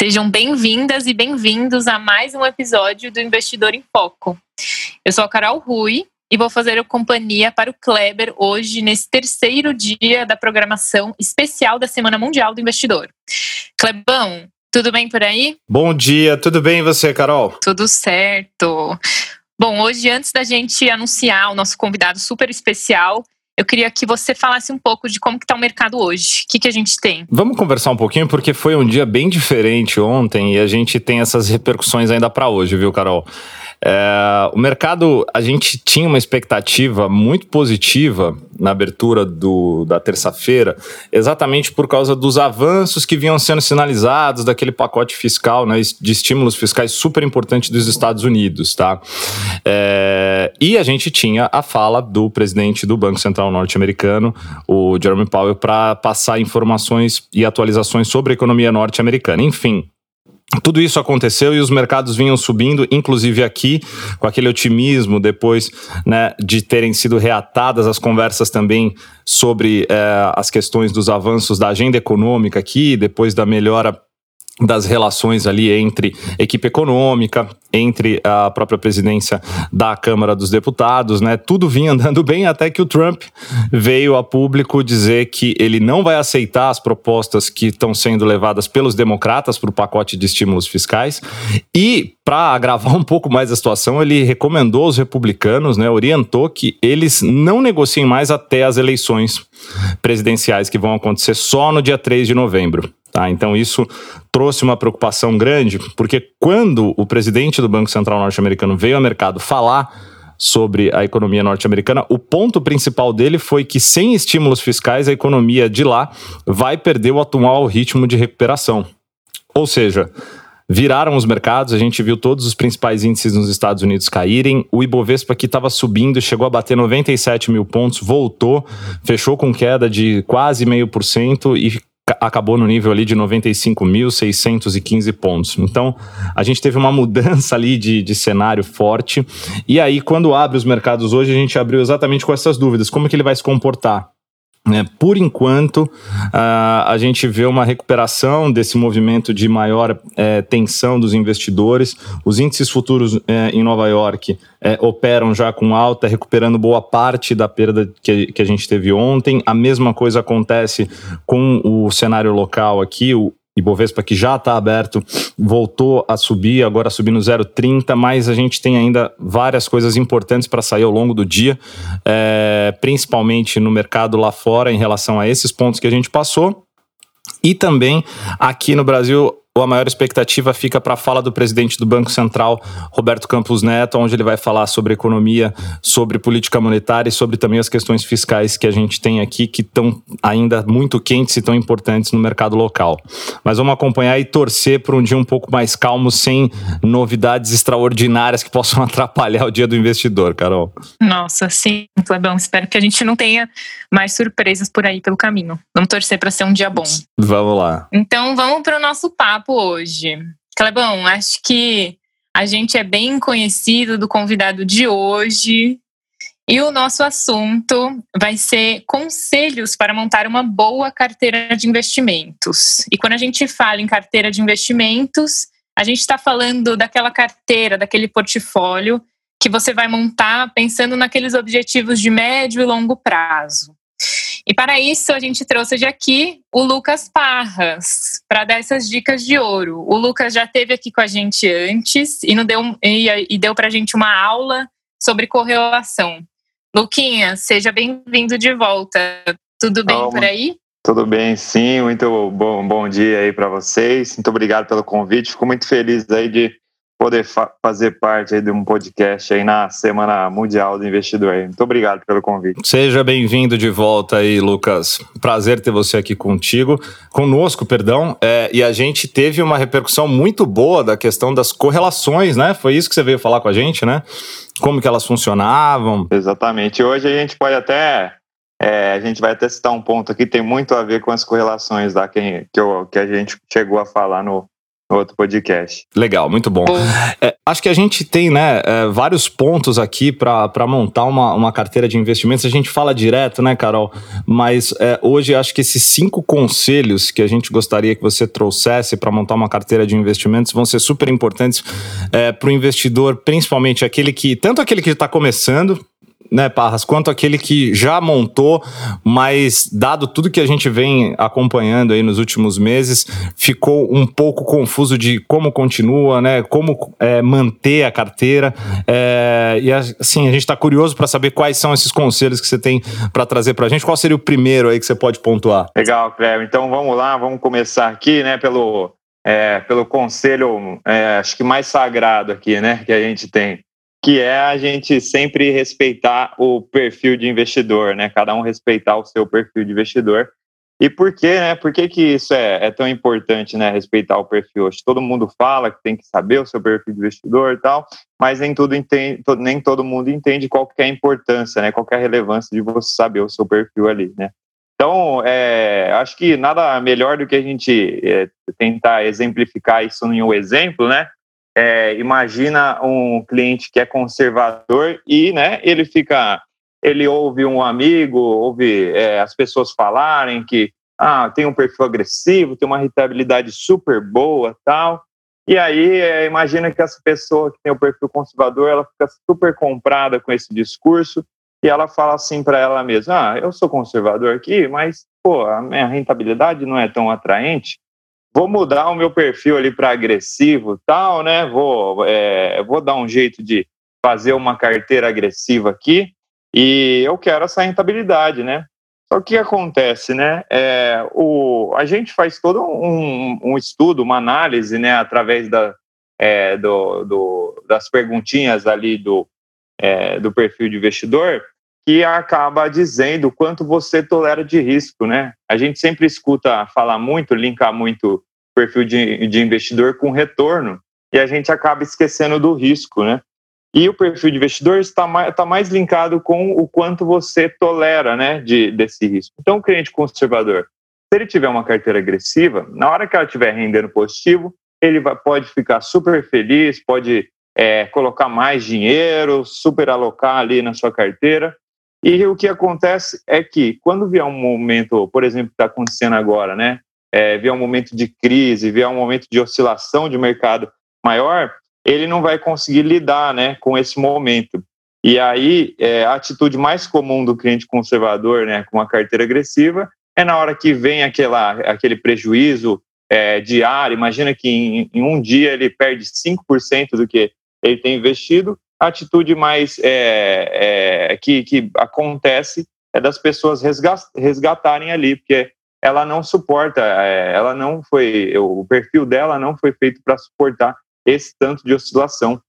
Sejam bem-vindas e bem-vindos a mais um episódio do Investidor em Foco. Eu sou a Carol Rui e vou fazer a companhia para o Kleber hoje, nesse terceiro dia da programação especial da Semana Mundial do Investidor. Klebão, tudo bem por aí? Bom dia, tudo bem e você, Carol? Tudo certo. Bom, hoje, antes da gente anunciar o nosso convidado super especial, eu queria que você falasse um pouco de como está o mercado hoje. O que, que a gente tem? Vamos conversar um pouquinho, porque foi um dia bem diferente ontem e a gente tem essas repercussões ainda para hoje, viu, Carol? É, o mercado, a gente tinha uma expectativa muito positiva na abertura do, da terça-feira, exatamente por causa dos avanços que vinham sendo sinalizados daquele pacote fiscal, né, de estímulos fiscais super importante dos Estados Unidos, tá? É, e a gente tinha a fala do presidente do Banco Central norte-americano, o Jerome Powell, para passar informações e atualizações sobre a economia norte-americana. Enfim, tudo isso aconteceu e os mercados vinham subindo, inclusive aqui, com aquele otimismo depois né, de terem sido reatadas as conversas também sobre eh, as questões dos avanços da agenda econômica aqui, depois da melhora das relações ali entre equipe econômica, entre a própria presidência da Câmara dos Deputados, né? Tudo vinha andando bem até que o Trump veio a público dizer que ele não vai aceitar as propostas que estão sendo levadas pelos democratas para o pacote de estímulos fiscais e para agravar um pouco mais a situação, ele recomendou aos republicanos, né, orientou que eles não negociem mais até as eleições presidenciais que vão acontecer só no dia 3 de novembro. Tá? Então, isso trouxe uma preocupação grande, porque quando o presidente do Banco Central norte-americano veio ao mercado falar sobre a economia norte-americana, o ponto principal dele foi que, sem estímulos fiscais, a economia de lá vai perder o atual ritmo de recuperação. Ou seja, viraram os mercados, a gente viu todos os principais índices nos Estados Unidos caírem. O Ibovespa que estava subindo chegou a bater 97 mil pontos, voltou, fechou com queda de quase meio por cento e acabou no nível ali de 95.615 pontos. Então, a gente teve uma mudança ali de, de cenário forte. E aí, quando abre os mercados hoje, a gente abriu exatamente com essas dúvidas. Como que ele vai se comportar? É, por enquanto, a gente vê uma recuperação desse movimento de maior é, tensão dos investidores. Os índices futuros é, em Nova York é, operam já com alta, recuperando boa parte da perda que, que a gente teve ontem. A mesma coisa acontece com o cenário local aqui. O, Ibovespa que já está aberto voltou a subir, agora subindo 0,30, mas a gente tem ainda várias coisas importantes para sair ao longo do dia, é, principalmente no mercado lá fora em relação a esses pontos que a gente passou. E também aqui no Brasil a maior expectativa fica para a fala do presidente do Banco Central, Roberto Campos Neto, onde ele vai falar sobre economia, sobre política monetária e sobre também as questões fiscais que a gente tem aqui, que estão ainda muito quentes e tão importantes no mercado local. Mas vamos acompanhar e torcer por um dia um pouco mais calmo, sem novidades extraordinárias que possam atrapalhar o dia do investidor, Carol. Nossa, sim, Clebão. Espero que a gente não tenha mais surpresas por aí pelo caminho. Vamos torcer para ser um dia bom. Vamos lá. Então vamos para o nosso papo papo hoje. Clebão, acho que a gente é bem conhecido do convidado de hoje. E o nosso assunto vai ser conselhos para montar uma boa carteira de investimentos. E quando a gente fala em carteira de investimentos, a gente está falando daquela carteira, daquele portfólio que você vai montar pensando naqueles objetivos de médio e longo prazo. E para isso, a gente trouxe de aqui o Lucas Parras, para dar essas dicas de ouro. O Lucas já esteve aqui com a gente antes e, não deu, e, e deu para a gente uma aula sobre correlação. Luquinha, seja bem-vindo de volta. Tudo bem por aí? Tudo bem, sim. Muito bom, bom dia aí para vocês. Muito obrigado pelo convite. Fico muito feliz aí de poder fa fazer parte de um podcast aí na Semana Mundial do Investidor. Muito obrigado pelo convite. Seja bem-vindo de volta aí, Lucas. Prazer ter você aqui contigo, conosco, perdão. É, e a gente teve uma repercussão muito boa da questão das correlações, né? Foi isso que você veio falar com a gente, né? Como que elas funcionavam. Exatamente. Hoje a gente pode até é, a gente vai até citar um ponto aqui, tem muito a ver com as correlações da que, que, eu, que a gente chegou a falar no, outro podcast. Legal, muito bom. É, acho que a gente tem né, é, vários pontos aqui para montar uma, uma carteira de investimentos. A gente fala direto, né, Carol? Mas é, hoje acho que esses cinco conselhos que a gente gostaria que você trouxesse para montar uma carteira de investimentos vão ser super importantes é, para o investidor, principalmente aquele que, tanto aquele que está começando, né, Parras, quanto aquele que já montou, mas dado tudo que a gente vem acompanhando aí nos últimos meses, ficou um pouco confuso de como continua, né, como é, manter a carteira. É, e assim, a gente está curioso para saber quais são esses conselhos que você tem para trazer para a gente. Qual seria o primeiro aí que você pode pontuar? Legal, Cléber. Então vamos lá, vamos começar aqui, né, pelo, é, pelo conselho, é, acho que mais sagrado aqui, né, que a gente tem que é a gente sempre respeitar o perfil de investidor, né? Cada um respeitar o seu perfil de investidor. E por quê, né? Por que, que isso é, é tão importante, né? Respeitar o perfil. Hoje todo mundo fala que tem que saber o seu perfil de investidor e tal, mas nem, tudo entende, nem todo mundo entende qual que é a importância, né? Qual que é a relevância de você saber o seu perfil ali, né? Então, é, acho que nada melhor do que a gente é, tentar exemplificar isso em um exemplo, né? É, imagina um cliente que é conservador e né, ele fica, ele ouve um amigo, ouve é, as pessoas falarem que ah, tem um perfil agressivo, tem uma rentabilidade super boa, tal. E aí é, imagina que essa pessoa que tem o perfil conservador, ela fica super comprada com esse discurso e ela fala assim para ela mesma: ah, eu sou conservador aqui, mas pô, a minha rentabilidade não é tão atraente vou mudar o meu perfil ali para agressivo tal, né? Vou, é, vou dar um jeito de fazer uma carteira agressiva aqui e eu quero essa rentabilidade, né? Só que o que acontece, né? É, o, a gente faz todo um, um estudo, uma análise, né? Através da, é, do, do, das perguntinhas ali do, é, do perfil de investidor que acaba dizendo quanto você tolera de risco, né? A gente sempre escuta falar muito, linkar muito perfil de, de investidor com retorno e a gente acaba esquecendo do risco, né? E o perfil de investidor está mais, está mais linkado com o quanto você tolera, né, de, desse risco. Então, o cliente conservador, se ele tiver uma carteira agressiva, na hora que ela estiver rendendo positivo, ele vai, pode ficar super feliz, pode é, colocar mais dinheiro, super alocar ali na sua carteira. E o que acontece é que quando vier um momento, por exemplo, que está acontecendo agora, né? É, vier um momento de crise, vier um momento de oscilação de mercado maior, ele não vai conseguir lidar né, com esse momento. E aí, é, a atitude mais comum do cliente conservador, né, com uma carteira agressiva, é na hora que vem aquela, aquele prejuízo é, diário. Imagina que em, em, um dia ele perde 5% do que ele tem investido, a atitude mais é, é, que, que acontece é das pessoas resgatarem ali, porque ela não suporta, é, ela não foi, o perfil dela não foi feito para suportar esse tanto de oscilação.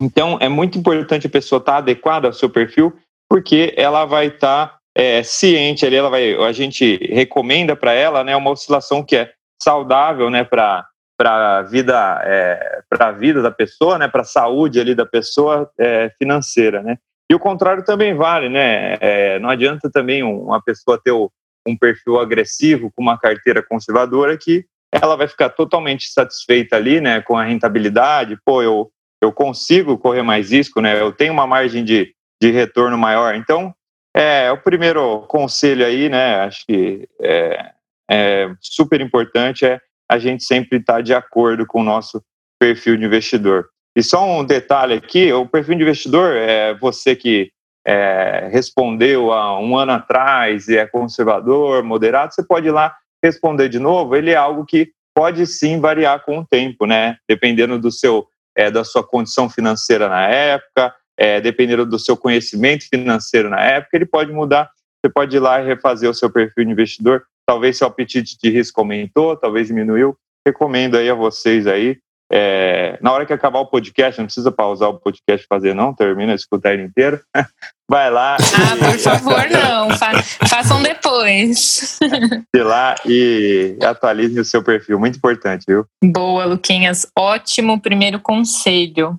Então, é muito importante a pessoa estar tá adequada ao seu perfil, porque ela vai estar tá, é, ciente ali, ela vai, a gente recomenda para ela né, uma oscilação que é saudável né, para para a vida, é, para a vida da pessoa, né, para a saúde ali da pessoa é, financeira, né. E o contrário também vale, né. É, não adianta também uma pessoa ter um perfil agressivo com uma carteira conservadora que ela vai ficar totalmente satisfeita ali, né, com a rentabilidade. Pô, eu eu consigo correr mais risco, né. Eu tenho uma margem de, de retorno maior. Então, é o primeiro conselho aí, né. Acho que é, é super importante é a gente sempre está de acordo com o nosso perfil de investidor. E só um detalhe aqui: o perfil de investidor é você que é, respondeu há um ano atrás e é conservador, moderado, você pode ir lá responder de novo. Ele é algo que pode sim variar com o tempo, né? Dependendo do seu, é, da sua condição financeira na época, é, dependendo do seu conhecimento financeiro na época, ele pode mudar. Você pode ir lá e refazer o seu perfil de investidor talvez seu apetite de risco aumentou, talvez diminuiu. Recomendo aí a vocês aí é, na hora que acabar o podcast, não precisa pausar o podcast fazer, não, termina, escutar ele inteiro. Vai lá. Ah, e... por favor, não. Fa façam depois. Ir lá e atualize o seu perfil. Muito importante, viu? Boa, Luquinhas. Ótimo primeiro conselho.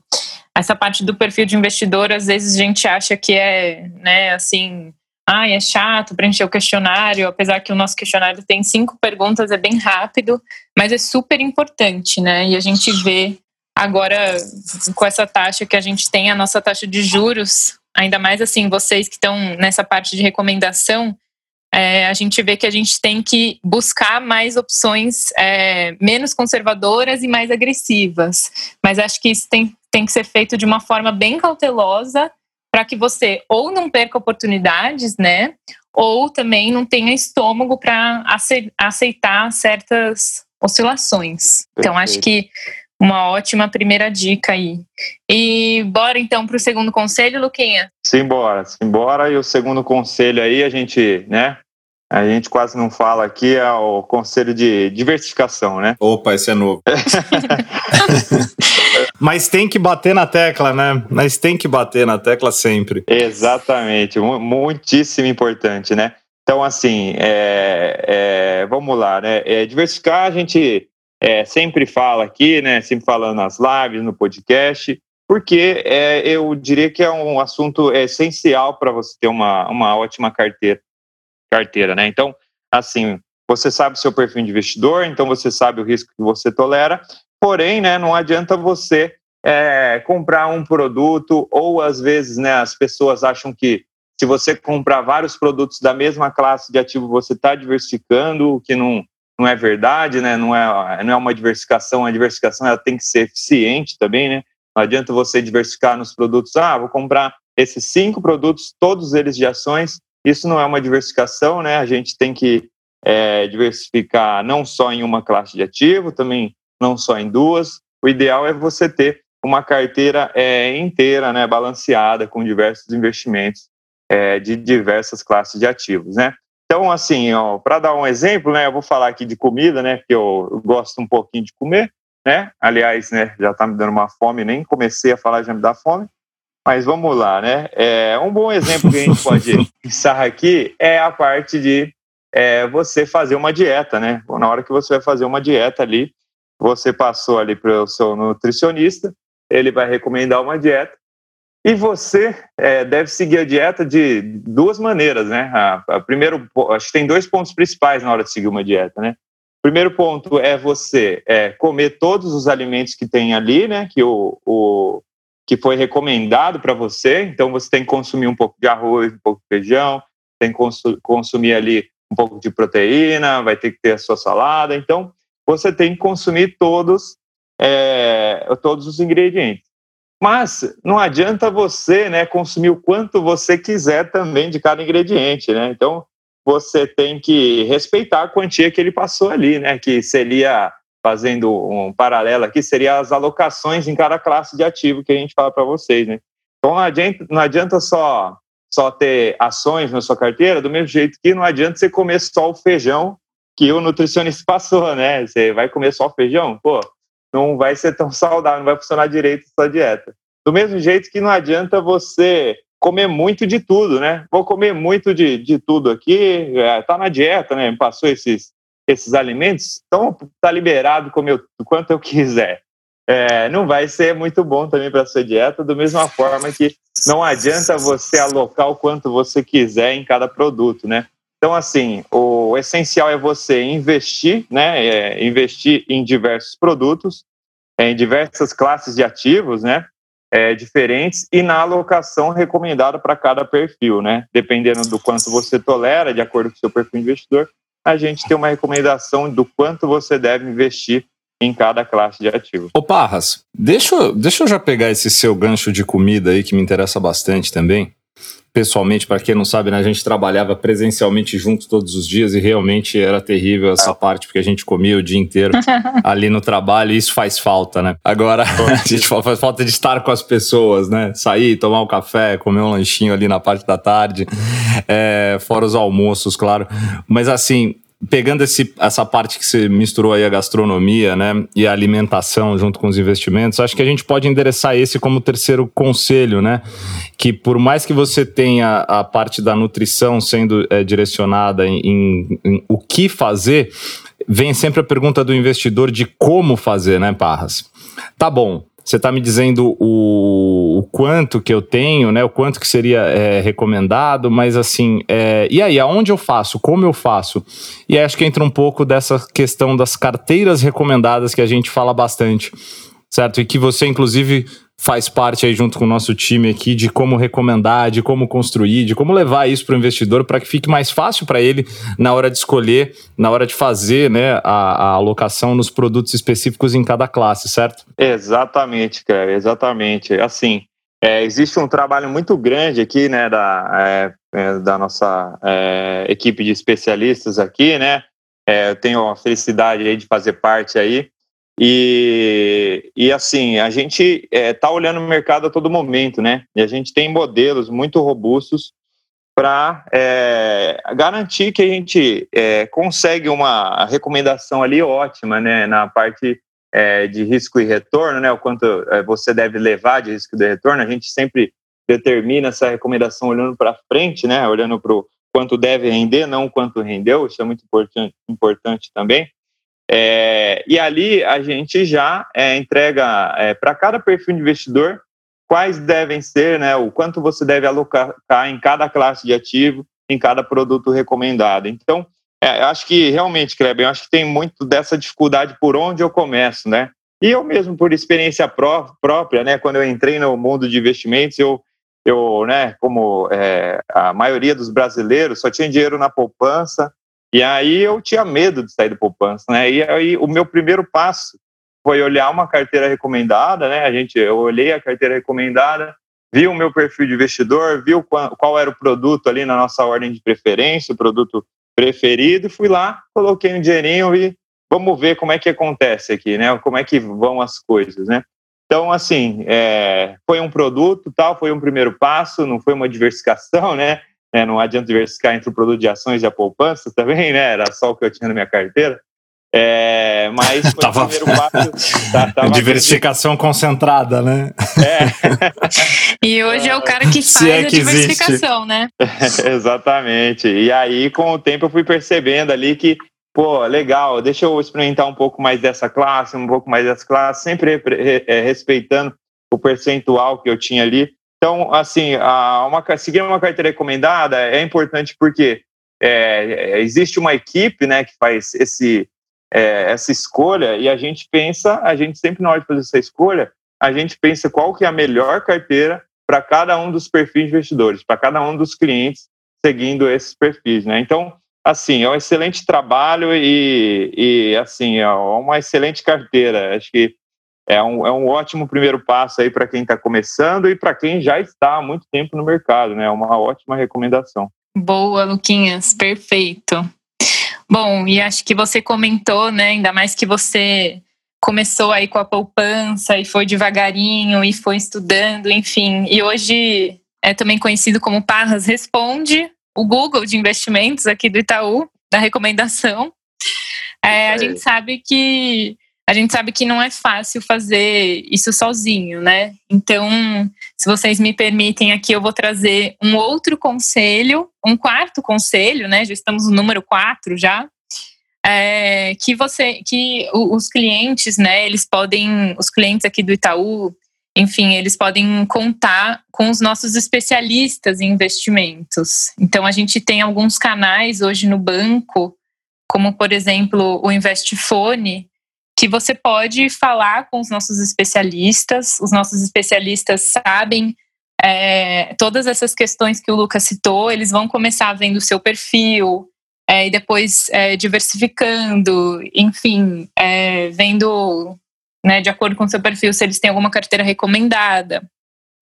Essa parte do perfil de investidor, às vezes a gente acha que é, né, assim, ai, é chato preencher o questionário, apesar que o nosso questionário tem cinco perguntas, é bem rápido, mas é super importante, né? E a gente vê agora com essa taxa que a gente tem, a nossa taxa de juros, ainda mais assim, vocês que estão nessa parte de recomendação, é, a gente vê que a gente tem que buscar mais opções é, menos conservadoras e mais agressivas. Mas acho que isso tem, tem que ser feito de uma forma bem cautelosa para que você ou não perca oportunidades, né? Ou também não tenha estômago para aceitar certas oscilações. Perfeito. Então, acho que uma ótima primeira dica aí. E bora então para o segundo conselho, Luquinha? Simbora, simbora. E o segundo conselho aí, a gente, né? A gente quase não fala aqui, é o conselho de diversificação, né? Opa, esse é novo. Mas tem que bater na tecla, né? Mas tem que bater na tecla sempre. Exatamente, muitíssimo importante, né? Então, assim, é, é, vamos lá, né? É, diversificar, a gente é, sempre fala aqui, né? Sempre falando nas lives, no podcast, porque é, eu diria que é um assunto essencial para você ter uma, uma ótima carteira, carteira, né? Então, assim, você sabe o seu perfil de investidor, então você sabe o risco que você tolera, Porém, né, não adianta você é, comprar um produto, ou às vezes né, as pessoas acham que se você comprar vários produtos da mesma classe de ativo, você está diversificando, o que não, não é verdade, né? não, é, não é uma diversificação, a diversificação ela tem que ser eficiente também, né? Não adianta você diversificar nos produtos, ah, vou comprar esses cinco produtos, todos eles de ações, isso não é uma diversificação, né? A gente tem que é, diversificar não só em uma classe de ativo, também não só em duas. O ideal é você ter uma carteira é, inteira, né, balanceada, com diversos investimentos é, de diversas classes de ativos, né? Então, assim, para dar um exemplo, né, eu vou falar aqui de comida, né, porque eu, eu gosto um pouquinho de comer, né? Aliás, né, já está me dando uma fome, nem comecei a falar, já me dá fome. Mas vamos lá, né? É, um bom exemplo que a gente pode pensar aqui é a parte de é, você fazer uma dieta, né? Na hora que você vai fazer uma dieta ali, você passou ali para o seu nutricionista, ele vai recomendar uma dieta e você é, deve seguir a dieta de duas maneiras, né? A, a, primeiro, acho que tem dois pontos principais na hora de seguir uma dieta, né? Primeiro ponto é você é, comer todos os alimentos que tem ali, né? Que o, o que foi recomendado para você. Então você tem que consumir um pouco de arroz, um pouco de feijão, tem que consumir ali um pouco de proteína, vai ter que ter a sua salada. Então você tem que consumir todos, é, todos os ingredientes. Mas não adianta você né, consumir o quanto você quiser também de cada ingrediente. Né? Então, você tem que respeitar a quantia que ele passou ali, né? que seria, fazendo um paralelo aqui, seria as alocações em cada classe de ativo que a gente fala para vocês. Né? Então, não adianta, não adianta só, só ter ações na sua carteira, do mesmo jeito que não adianta você comer só o feijão que o nutricionista passou, né? Você vai comer só feijão? Pô, não vai ser tão saudável, não vai funcionar direito a sua dieta. Do mesmo jeito que não adianta você comer muito de tudo, né? Vou comer muito de, de tudo aqui, é, tá na dieta, né? Passou esses, esses alimentos, então tá liberado comer o quanto eu quiser. É, não vai ser muito bom também para sua dieta, da mesma forma que não adianta você alocar o quanto você quiser em cada produto, né? Então, assim, o essencial é você investir, né? É, investir em diversos produtos, em diversas classes de ativos, né? É, diferentes e na alocação recomendada para cada perfil, né? Dependendo do quanto você tolera, de acordo com o seu perfil investidor, a gente tem uma recomendação do quanto você deve investir em cada classe de ativo. Ô Parras, deixa, deixa eu já pegar esse seu gancho de comida aí que me interessa bastante também pessoalmente, para quem não sabe, né, a gente trabalhava presencialmente juntos todos os dias e realmente era terrível essa parte, porque a gente comia o dia inteiro ali no trabalho e isso faz falta, né? Agora, a gente faz falta de estar com as pessoas, né? Sair, tomar um café, comer um lanchinho ali na parte da tarde, é, fora os almoços, claro. Mas assim, pegando esse, essa parte que você misturou aí a gastronomia, né, e a alimentação junto com os investimentos, acho que a gente pode endereçar esse como terceiro conselho, né, que por mais que você tenha a parte da nutrição sendo é, direcionada em, em, em o que fazer, vem sempre a pergunta do investidor de como fazer, né, Parras? Tá bom, você está me dizendo o, o, quanto que eu tenho, né? O quanto que seria é, recomendado, mas assim, é, e aí, aonde eu faço? Como eu faço? E aí acho que entra um pouco dessa questão das carteiras recomendadas que a gente fala bastante, certo? E que você, inclusive, faz parte aí junto com o nosso time aqui de como recomendar, de como construir, de como levar isso para o investidor para que fique mais fácil para ele na hora de escolher, na hora de fazer né, a, a alocação nos produtos específicos em cada classe, certo? Exatamente, cara, exatamente. Assim, é, existe um trabalho muito grande aqui, né, da, é, é da nossa é, equipe de especialistas aqui, né? É, eu tenho a felicidade aí de fazer parte aí e, e assim, a gente está é, tá olhando o mercado a todo momento, né? E a gente tem modelos muito robustos para é, garantir que a gente é, consegue uma recomendação ali ótima, né? Na parte é, de risco e retorno, né? O quanto é, você deve levar de risco e retorno. A gente sempre determina essa recomendação olhando para frente, né? Olhando para o quanto deve render, não quanto rendeu. Isso é muito importante, importante também. É, e ali a gente já é, entrega é, para cada perfil de investidor quais devem ser, né, o quanto você deve alocar em cada classe de ativo, em cada produto recomendado. Então, é, acho que realmente, Kleber, eu acho que tem muito dessa dificuldade por onde eu começo, né? E eu mesmo, por experiência pró própria, né, quando eu entrei no mundo de investimentos, eu, eu né, como é, a maioria dos brasileiros, só tinha dinheiro na poupança, e aí eu tinha medo de sair do poupança, né? E aí o meu primeiro passo foi olhar uma carteira recomendada, né? A gente, eu olhei a carteira recomendada, vi o meu perfil de investidor, vi qual, qual era o produto ali na nossa ordem de preferência, o produto preferido, fui lá, coloquei um dinheirinho e vamos ver como é que acontece aqui, né? Como é que vão as coisas, né? Então, assim, é, foi um produto, tal, foi um primeiro passo, não foi uma diversificação, né? É, não adianta diversificar entre o produto de ações e a poupança também, né? Era só o que eu tinha na minha carteira. É, mas foi tava... o primeiro passo. Tá, tava Diversificação acredito. concentrada, né? É. e hoje é o cara que faz é que a diversificação, existe. né? Exatamente. E aí, com o tempo, eu fui percebendo ali que, pô, legal, deixa eu experimentar um pouco mais dessa classe, um pouco mais dessa classe, sempre é, respeitando o percentual que eu tinha ali. Então, assim, uma, seguir uma carteira recomendada é importante porque é, existe uma equipe né, que faz esse, é, essa escolha e a gente pensa, a gente sempre na hora de fazer essa escolha, a gente pensa qual que é a melhor carteira para cada um dos perfis de investidores, para cada um dos clientes seguindo esses perfis, né? Então, assim, é um excelente trabalho e, e assim, é uma excelente carteira. Acho que é um, é um ótimo primeiro passo aí para quem está começando e para quem já está há muito tempo no mercado, né? É uma ótima recomendação. Boa, Luquinhas, perfeito. Bom, e acho que você comentou, né? Ainda mais que você começou aí com a poupança e foi devagarinho e foi estudando, enfim. E hoje é também conhecido como Parras Responde, o Google de investimentos aqui do Itaú, da recomendação. É, a gente sabe que a gente sabe que não é fácil fazer isso sozinho, né? Então, se vocês me permitem aqui, eu vou trazer um outro conselho, um quarto conselho, né? Já estamos no número quatro já. É, que você, que os clientes, né? Eles podem, os clientes aqui do Itaú, enfim, eles podem contar com os nossos especialistas em investimentos. Então, a gente tem alguns canais hoje no banco, como por exemplo o Investfone que você pode falar com os nossos especialistas. Os nossos especialistas sabem é, todas essas questões que o Lucas citou, eles vão começar vendo o seu perfil, é, e depois é, diversificando, enfim, é, vendo né, de acordo com o seu perfil se eles têm alguma carteira recomendada.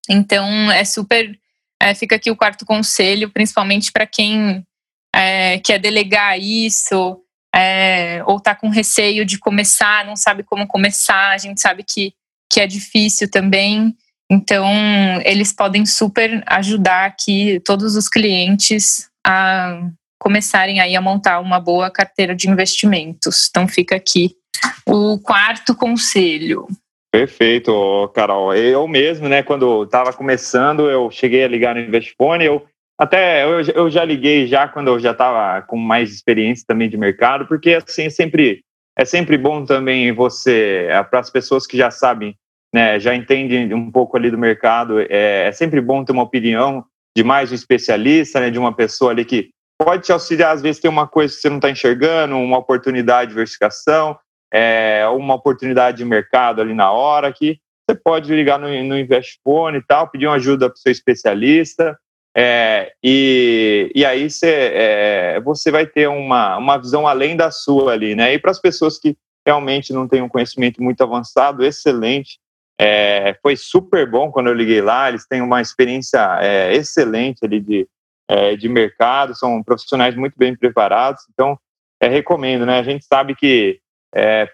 Então, é super. É, fica aqui o quarto conselho, principalmente para quem é, quer delegar isso, é, ou está com receio de começar, não sabe como começar, a gente sabe que, que é difícil também. Então, eles podem super ajudar aqui todos os clientes a, começarem aí a montar uma boa carteira de investimentos. Então fica aqui o quarto conselho. Perfeito, Carol. Eu mesmo, né, quando estava começando, eu cheguei a ligar no Investfone, eu até eu, eu já liguei já quando eu já estava com mais experiência também de mercado, porque assim é sempre é sempre bom também você é, para as pessoas que já sabem, né, já entendem um pouco ali do mercado, é, é sempre bom ter uma opinião de mais um especialista, né, de uma pessoa ali que pode te auxiliar às vezes tem uma coisa que você não está enxergando, uma oportunidade de diversificação, é, uma oportunidade de mercado ali na hora que você pode ligar no, no Investphone e tal, pedir uma ajuda para o seu especialista. É, e, e aí você, é, você vai ter uma, uma visão além da sua ali, né? E para as pessoas que realmente não têm um conhecimento muito avançado, excelente. É, foi super bom quando eu liguei lá, eles têm uma experiência é, excelente ali de, é, de mercado, são profissionais muito bem preparados, então é, recomendo, né? A gente sabe que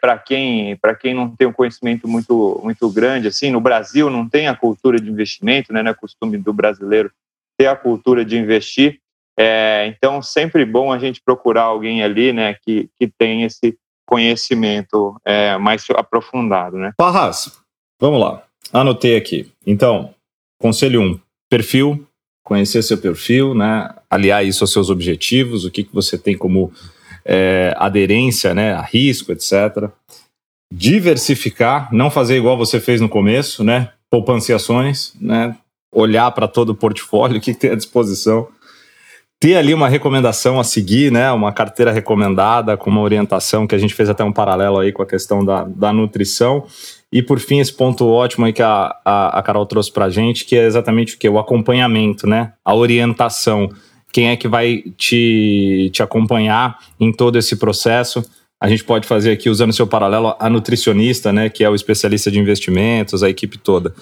para quem para quem não tem um conhecimento muito muito grande assim no Brasil não tem a cultura de investimento né não é costume do brasileiro ter a cultura de investir. É, então, sempre bom a gente procurar alguém ali, né, que, que tem esse conhecimento é, mais aprofundado, né? Parras, vamos lá. Anotei aqui. Então, conselho 1, um, perfil, conhecer seu perfil, né, aliar isso aos seus objetivos, o que, que você tem como é, aderência, né, a risco, etc. Diversificar, não fazer igual você fez no começo, né, poupança ações, né, olhar para todo o portfólio, o que, tem à disposição, ter ali uma recomendação a seguir, né? Uma carteira recomendada com uma orientação que a gente fez até um paralelo aí com a questão da, da nutrição. E por fim, esse ponto ótimo aí que a, a, a Carol trouxe para a gente, que é exatamente o que? O acompanhamento, né? A orientação. Quem é que vai te, te acompanhar em todo esse processo? A gente pode fazer aqui, usando seu paralelo, a nutricionista, né? Que é o especialista de investimentos, a equipe toda.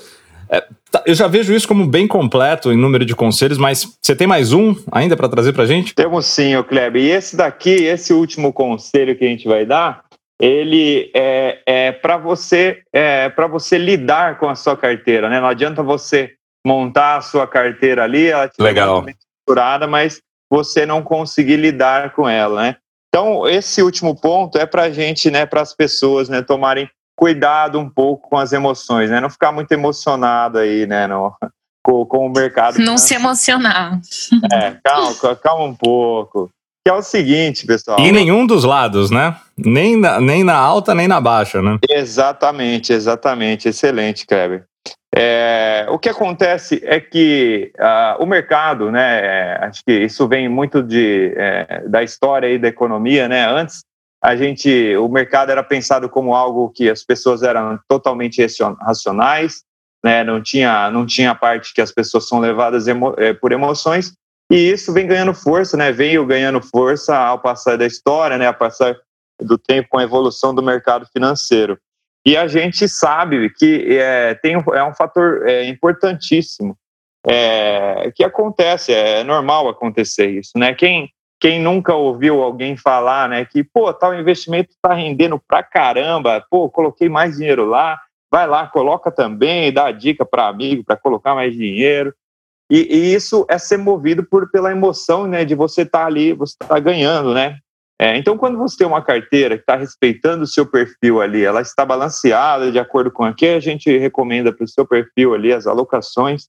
É, tá, eu já vejo isso como bem completo em número de conselhos, mas você tem mais um ainda para trazer para a gente? Temos sim, o Kleber. E esse daqui, esse último conselho que a gente vai dar, ele é, é para você é para você lidar com a sua carteira, né? Não adianta você montar a sua carteira ali, ela Legal. estruturada, mas você não conseguir lidar com ela, né? Então, esse último ponto é para a gente, né, para as pessoas, né, tomarem cuidado um pouco com as emoções, né? Não ficar muito emocionado aí, né? No, com, com o mercado. Não se emocionar. É, calma, calma um pouco. Que é o seguinte, pessoal. E nenhum dos lados, né? Nem na, nem na alta, nem na baixa, né? Exatamente, exatamente. Excelente, Kleber. É, o que acontece é que uh, o mercado, né, é, acho que isso vem muito de, é, da história aí da economia, né, antes a gente, o mercado era pensado como algo que as pessoas eram totalmente racionais, né? Não tinha, não tinha a parte que as pessoas são levadas emo, é, por emoções. E isso vem ganhando força, né? Veio ganhando força ao passar da história, né? Ao passar do tempo com a evolução do mercado financeiro. E a gente sabe que é, tem, é um fator é, importantíssimo é, que acontece, é normal acontecer isso, né? Quem quem nunca ouviu alguém falar, né, que, pô, tal investimento está rendendo pra caramba, pô, coloquei mais dinheiro lá, vai lá, coloca também, dá dica para amigo para colocar mais dinheiro. E, e, isso é ser movido por, pela emoção, né, de você estar tá ali, você está ganhando, né? É, então, quando você tem uma carteira que está respeitando o seu perfil ali, ela está balanceada de acordo com o que a gente recomenda para o seu perfil ali, as alocações,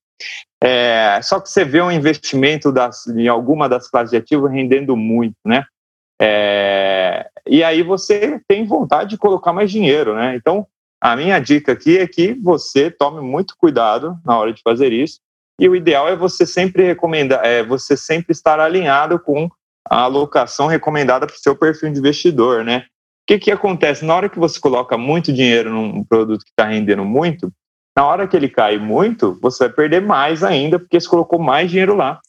é, só que você vê um investimento das, em alguma das classes de ativo rendendo muito, né? É, e aí você tem vontade de colocar mais dinheiro, né? Então, a minha dica aqui é que você tome muito cuidado na hora de fazer isso. E o ideal é você sempre recomendar, é você sempre estar alinhado com a alocação recomendada para o seu perfil de investidor, né? O que, que acontece? Na hora que você coloca muito dinheiro num produto que está rendendo muito, na hora que ele cai muito, você vai perder mais ainda, porque você colocou mais dinheiro lá.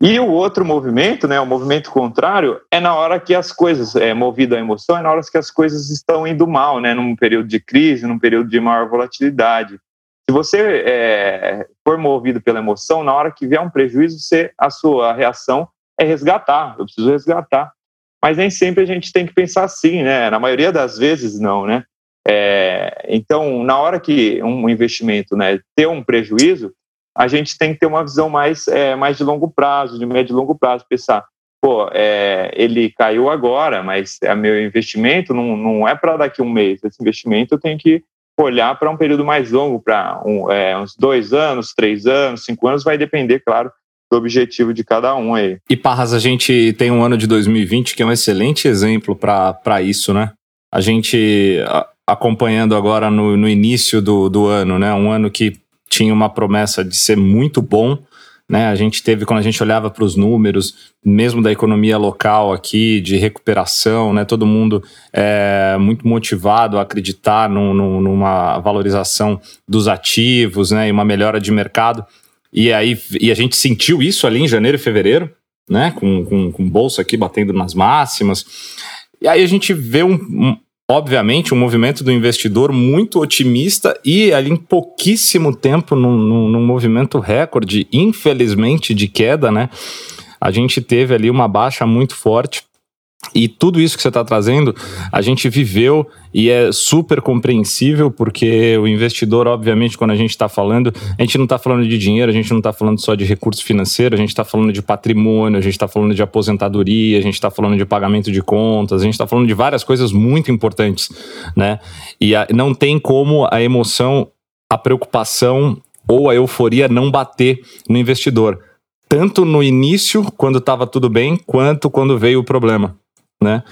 E o outro movimento, né, o movimento contrário, é na hora que as coisas, é movido à emoção, é na hora que as coisas estão indo mal, né, num período de crise, num período de maior volatilidade. Se você é, for movido pela emoção, na hora que vier um prejuízo, você, a sua reação é resgatar, eu preciso resgatar. Mas nem sempre a gente tem que pensar assim, né? Na maioria das vezes, não, né? É, então, na hora que um investimento né, ter um prejuízo, a gente tem que ter uma visão mais, é, mais de longo prazo, de médio e longo prazo, pensar, pô, é, ele caiu agora, mas é meu investimento não, não é para daqui a um mês. Esse investimento eu tenho que olhar para um período mais longo, para um, é, uns dois anos, três anos, cinco anos, vai depender, claro, do objetivo de cada um aí. E Parras, a gente tem um ano de 2020 que é um excelente exemplo para isso, né? A gente acompanhando agora no, no início do, do ano, né? Um ano que tinha uma promessa de ser muito bom, né? A gente teve, quando a gente olhava para os números, mesmo da economia local aqui, de recuperação, né? todo mundo é, muito motivado a acreditar no, no, numa valorização dos ativos né? e uma melhora de mercado. E aí e a gente sentiu isso ali em janeiro e fevereiro, né? com, com, com bolsa aqui batendo nas máximas. E aí a gente vê um, um obviamente, um movimento do investidor muito otimista e ali em pouquíssimo tempo, num, num, num, movimento recorde, infelizmente, de queda, né? A gente teve ali uma baixa muito forte. E tudo isso que você está trazendo, a gente viveu e é super compreensível, porque o investidor, obviamente, quando a gente está falando, a gente não está falando de dinheiro, a gente não está falando só de recurso financeiro, a gente está falando de patrimônio, a gente está falando de aposentadoria, a gente está falando de pagamento de contas, a gente está falando de várias coisas muito importantes, né? E a, não tem como a emoção, a preocupação ou a euforia não bater no investidor. Tanto no início, quando estava tudo bem, quanto quando veio o problema né?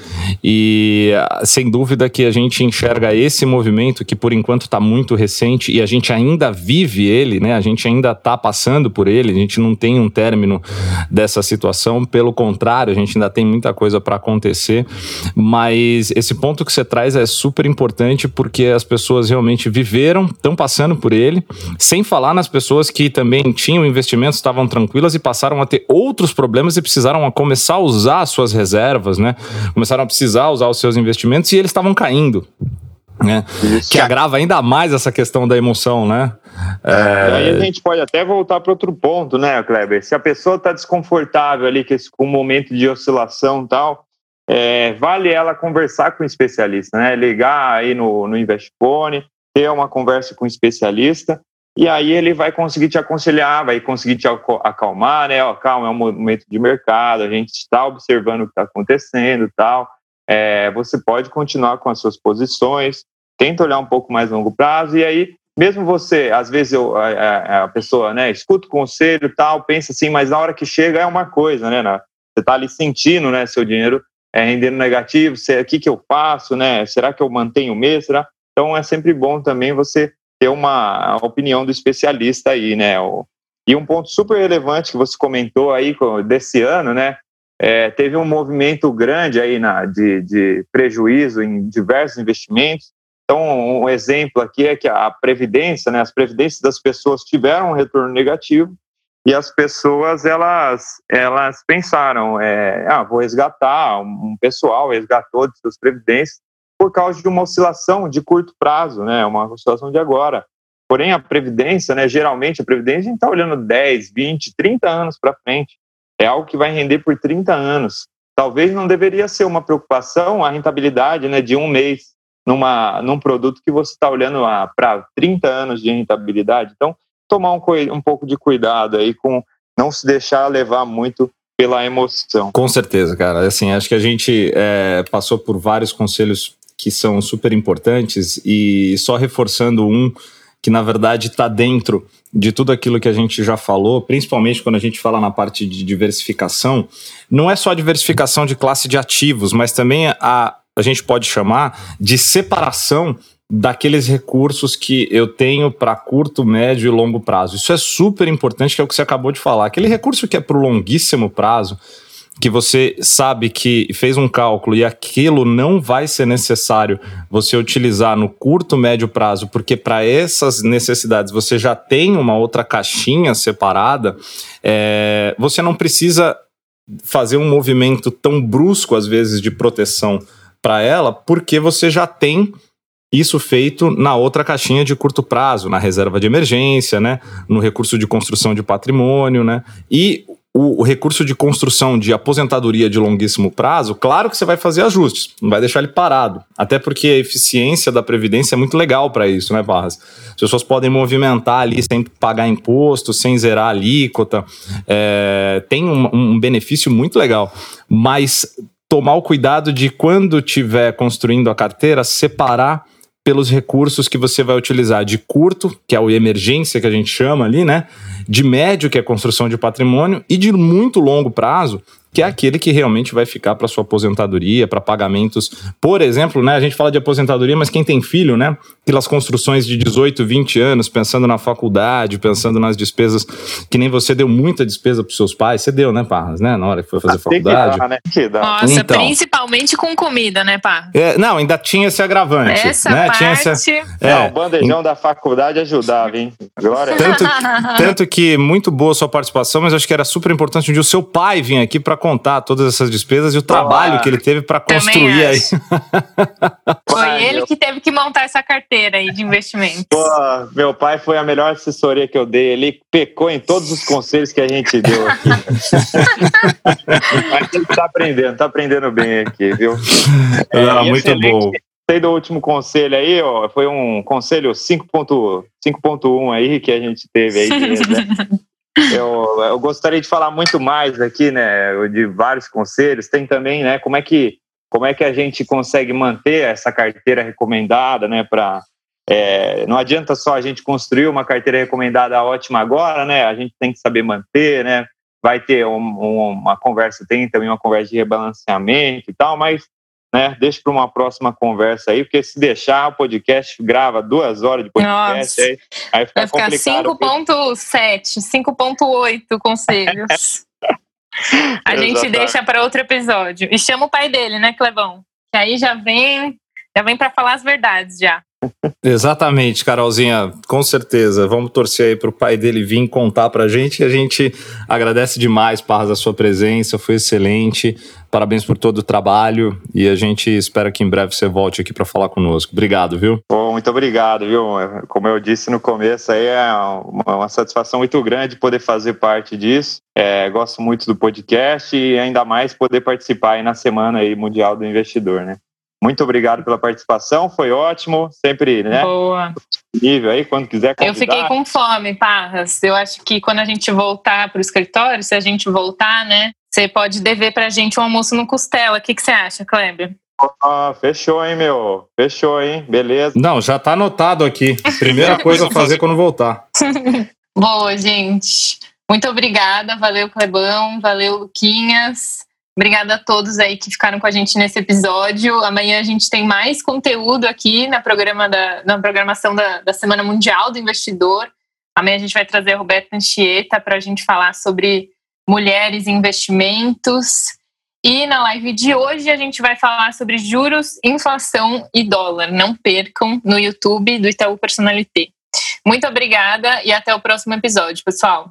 E sem dúvida que a gente enxerga esse movimento que por enquanto está muito recente e a gente ainda vive ele, né? A gente ainda está passando por ele, a gente não tem um término dessa situação, pelo contrário, a gente ainda tem muita coisa para acontecer, mas esse ponto que você traz é super importante porque as pessoas realmente viveram, estão passando por ele, sem falar nas pessoas que também tinham investimentos, estavam tranquilas e passaram a ter outros problemas e precisaram começar a usar suas reservas, né? Começaram a precisar usar os seus investimentos e eles estavam caindo. Né? Que agrava ainda mais essa questão da emoção, né? É... Aí a gente pode até voltar para outro ponto, né, Kleber? Se a pessoa está desconfortável ali com o momento de oscilação e tal, é, vale ela conversar com o especialista, né? Ligar aí no, no Investfone, ter uma conversa com o especialista e aí ele vai conseguir te aconselhar, vai conseguir te acalmar, né? Ó, calma, é um momento de mercado, a gente está observando o que está acontecendo tal. É, você pode continuar com as suas posições, tenta olhar um pouco mais longo prazo, e aí, mesmo você, às vezes eu, a, a pessoa, né, escuta o conselho tal, pensa assim, mas na hora que chega é uma coisa, né? Você está ali sentindo, né, seu dinheiro é, rendendo negativo, o que, que eu faço, né? Será que eu mantenho o mês? Será? Então é sempre bom também você ter uma opinião do especialista aí, né? E um ponto super relevante que você comentou aí desse ano, né? É, teve um movimento grande aí na, de, de prejuízo em diversos investimentos. Então, um exemplo aqui é que a previdência, né, as previdências das pessoas tiveram um retorno negativo e as pessoas elas elas pensaram, é, ah, vou resgatar um pessoal resgatou de suas previdências por causa de uma oscilação de curto prazo, né? Uma oscilação de agora. Porém, a previdência, né? Geralmente a previdência está olhando 10, 20, 30 anos para frente. É algo que vai render por 30 anos. Talvez não deveria ser uma preocupação a rentabilidade, né? De um mês numa num produto que você está olhando para 30 anos de rentabilidade. Então, tomar um, um pouco de cuidado aí com não se deixar levar muito pela emoção. Com certeza, cara. Assim, acho que a gente é, passou por vários conselhos que são super importantes e só reforçando um que na verdade está dentro de tudo aquilo que a gente já falou, principalmente quando a gente fala na parte de diversificação, não é só a diversificação de classe de ativos, mas também a, a gente pode chamar de separação daqueles recursos que eu tenho para curto, médio e longo prazo. Isso é super importante, que é o que você acabou de falar. Aquele recurso que é para o longuíssimo prazo, que você sabe que fez um cálculo e aquilo não vai ser necessário você utilizar no curto, médio prazo, porque para essas necessidades você já tem uma outra caixinha separada, é, você não precisa fazer um movimento tão brusco, às vezes, de proteção para ela, porque você já tem isso feito na outra caixinha de curto prazo, na reserva de emergência, né, no recurso de construção de patrimônio, né, e o, o, recurso de construção de aposentadoria de longuíssimo prazo, claro que você vai fazer ajustes, não vai deixar ele parado. Até porque a eficiência da Previdência é muito legal para isso, né, Barras? As pessoas podem movimentar ali sem pagar imposto, sem zerar alíquota. É, tem um, um benefício muito legal. Mas tomar o cuidado de, quando estiver construindo a carteira, separar pelos recursos que você vai utilizar de curto, que é o emergência que a gente chama ali, né? De médio, que é construção de patrimônio, e de muito longo prazo, que é aquele que realmente vai ficar para sua aposentadoria, para pagamentos. Por exemplo, né, a gente fala de aposentadoria, mas quem tem filho, né, aquelas construções de 18, 20 anos, pensando na faculdade, pensando nas despesas, que nem você deu muita despesa para seus pais, você deu, né, Parras, né, na hora que foi fazer ah, faculdade. Dar, né? Nossa, então, principalmente com comida, né, Parras? É, não, ainda tinha esse agravante. Essa né? parte... Tinha essa, é, não, o bandejão da faculdade ajudava, hein? Glória. Tanto, tanto que muito boa a sua participação, mas acho que era super importante um dia o seu pai vir aqui para contar todas essas despesas e o trabalho que ele teve para construir aí. Foi ele que teve que montar essa carteira aí de investimento. Pô, meu pai foi a melhor assessoria que eu dei. Ele pecou em todos os conselhos que a gente deu aqui. Mas ele tá aprendendo, tá aprendendo bem aqui, viu? É, muito bom. Sei do último conselho aí, ó, foi um conselho 5.1 aí que a gente teve aí. Né? Eu, eu gostaria de falar muito mais aqui, né, de vários conselhos. Tem também, né, como é que como é que a gente consegue manter essa carteira recomendada, né, para é, não adianta só a gente construir uma carteira recomendada ótima agora, né? A gente tem que saber manter, né? Vai ter um, um, uma conversa, tem também uma conversa de rebalanceamento e tal, mas né? Deixa para uma próxima conversa aí, porque se deixar o podcast grava duas horas de podcast, aí, aí fica Vai ficar 5.7, 5.8 conselhos. A gente deixa para outro episódio. E chama o pai dele, né, Clebão? Que aí já vem, já vem para falar as verdades já. Exatamente, Carolzinha, com certeza. Vamos torcer aí para o pai dele vir contar para a gente. E a gente agradece demais, Parras, a sua presença, foi excelente. Parabéns por todo o trabalho e a gente espera que em breve você volte aqui para falar conosco. Obrigado, viu? Bom, muito obrigado, viu? Como eu disse no começo, aí é uma, uma satisfação muito grande poder fazer parte disso. É, gosto muito do podcast e ainda mais poder participar aí na semana aí mundial do investidor, né? Muito obrigado pela participação, foi ótimo, sempre, né? Boa. Nível aí, quando quiser convidar. Eu fiquei com fome, Parras. Eu acho que quando a gente voltar para o escritório, se a gente voltar, né, você pode dever para a gente um almoço no Costela. O que, que você acha, Kleber? Ah, fechou, hein, meu? Fechou, hein? Beleza. Não, já tá anotado aqui. Primeira coisa a fazer quando voltar. Boa, gente. Muito obrigada. Valeu, Clebão. Valeu, Luquinhas. Obrigada a todos aí que ficaram com a gente nesse episódio. Amanhã a gente tem mais conteúdo aqui na, programa da, na programação da, da Semana Mundial do Investidor. Amanhã a gente vai trazer a Roberta Anchieta para a gente falar sobre mulheres e investimentos. E na live de hoje a gente vai falar sobre juros, inflação e dólar. Não percam no YouTube do Itaú Personalité. Muito obrigada e até o próximo episódio, pessoal.